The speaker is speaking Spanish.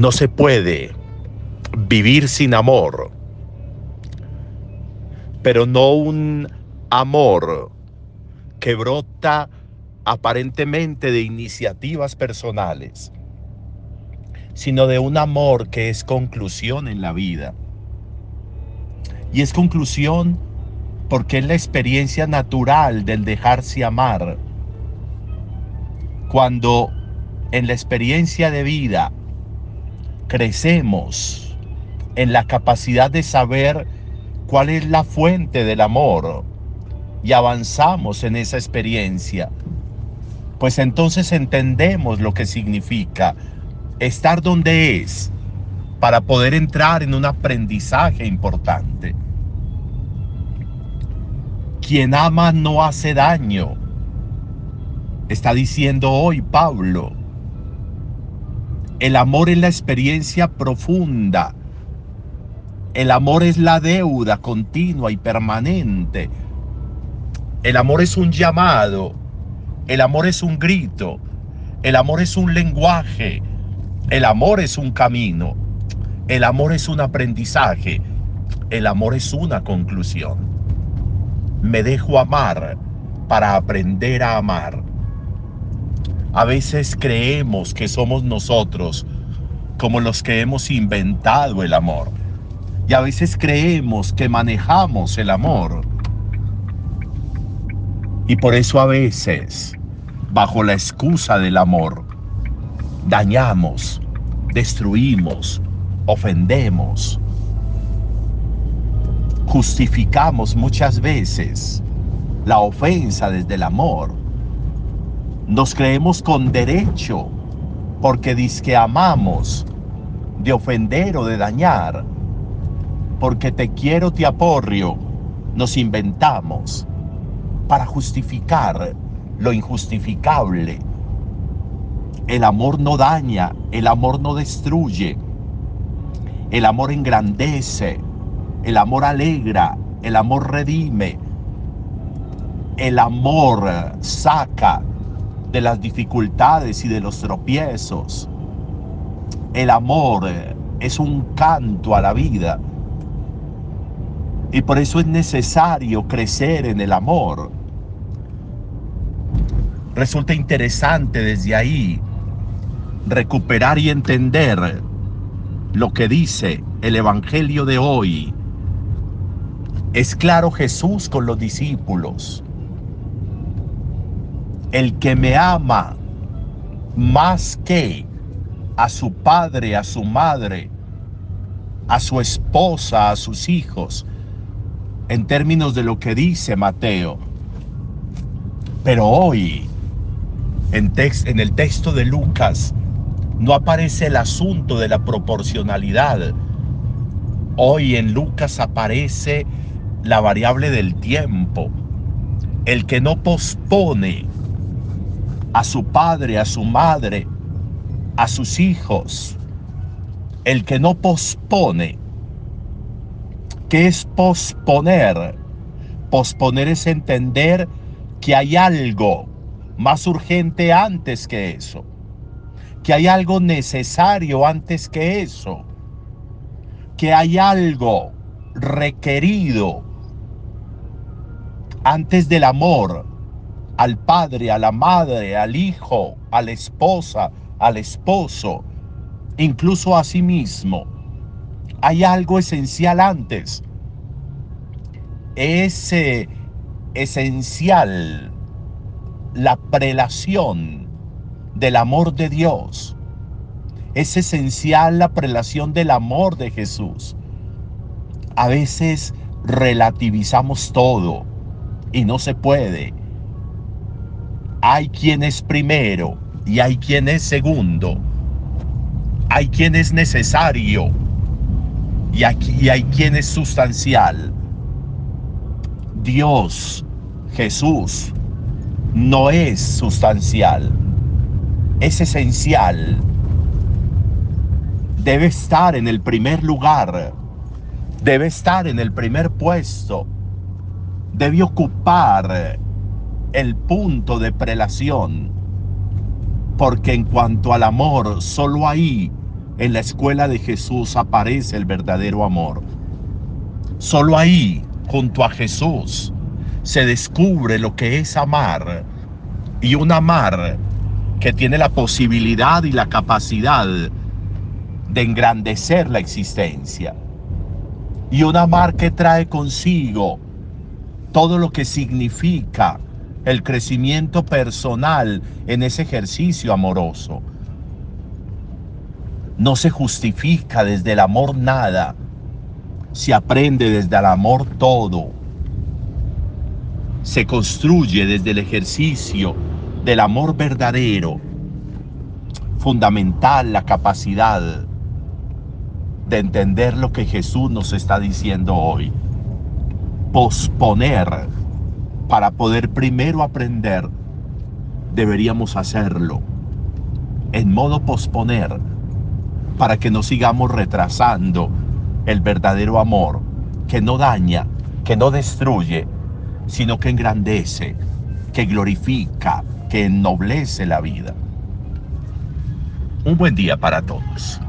no se puede vivir sin amor, pero no un amor que brota aparentemente de iniciativas personales, sino de un amor que es conclusión en la vida. Y es conclusión porque es la experiencia natural del dejarse amar. Cuando en la experiencia de vida crecemos en la capacidad de saber cuál es la fuente del amor y avanzamos en esa experiencia, pues entonces entendemos lo que significa estar donde es para poder entrar en un aprendizaje importante. Quien ama no hace daño, está diciendo hoy Pablo. El amor es la experiencia profunda. El amor es la deuda continua y permanente. El amor es un llamado. El amor es un grito. El amor es un lenguaje. El amor es un camino. El amor es un aprendizaje. El amor es una conclusión. Me dejo amar para aprender a amar. A veces creemos que somos nosotros como los que hemos inventado el amor. Y a veces creemos que manejamos el amor. Y por eso a veces, bajo la excusa del amor, dañamos, destruimos, ofendemos. Justificamos muchas veces la ofensa desde el amor nos creemos con derecho, porque que amamos, de ofender o de dañar. Porque te quiero, te aporrio, nos inventamos para justificar lo injustificable. El amor no daña, el amor no destruye. El amor engrandece, el amor alegra, el amor redime. El amor saca de las dificultades y de los tropiezos. El amor es un canto a la vida. Y por eso es necesario crecer en el amor. Resulta interesante desde ahí recuperar y entender lo que dice el Evangelio de hoy. Es claro Jesús con los discípulos el que me ama más que a su padre, a su madre, a su esposa, a sus hijos, en términos de lo que dice Mateo. Pero hoy, en, el texto de Lucas, no aparece el asunto de la proporcionalidad. Hoy en Lucas aparece la variable del tiempo. El que no pospone a su padre, a su madre, a sus hijos. El que no pospone. ¿Qué es posponer? Posponer es entender que hay algo más urgente antes que eso. Que hay algo necesario antes que eso. Que hay algo requerido antes del amor al padre, a la madre, al hijo, a la esposa, al esposo, incluso a sí mismo. Hay algo esencial antes. Es esencial la prelación del amor de Dios. Es esencial la prelación del amor de Jesús. A veces relativizamos todo y no se puede hay quien es primero y hay quien es segundo. Hay quien es necesario y, aquí, hay quien es sustancial. Dios, Jesús, no es sustancial, es esencial. Debe estar en el primer lugar, debe estar en el primer puesto, debe ocupar el punto de prelación, porque en cuanto al amor, solo ahí en la escuela de Jesús aparece el verdadero amor. Solo ahí, junto a Jesús, se descubre lo que es amar. Y un amar que tiene la posibilidad y la capacidad de engrandecer la existencia. Y un amar que trae consigo todo lo que significa el crecimiento personal en ese ejercicio amoroso. No se justifica desde el amor nada, se aprende desde el amor todo. Se construye desde el ejercicio del amor verdadero, fundamental la capacidad de entender lo que Jesús nos está diciendo hoy. Posponer para poder primero aprender, deberíamos hacerlo en modo posponer para que no sigamos retrasando el verdadero amor que no daña, que no destruye, sino que engrandece, que glorifica, que ennoblece la vida. Un buen día para todos.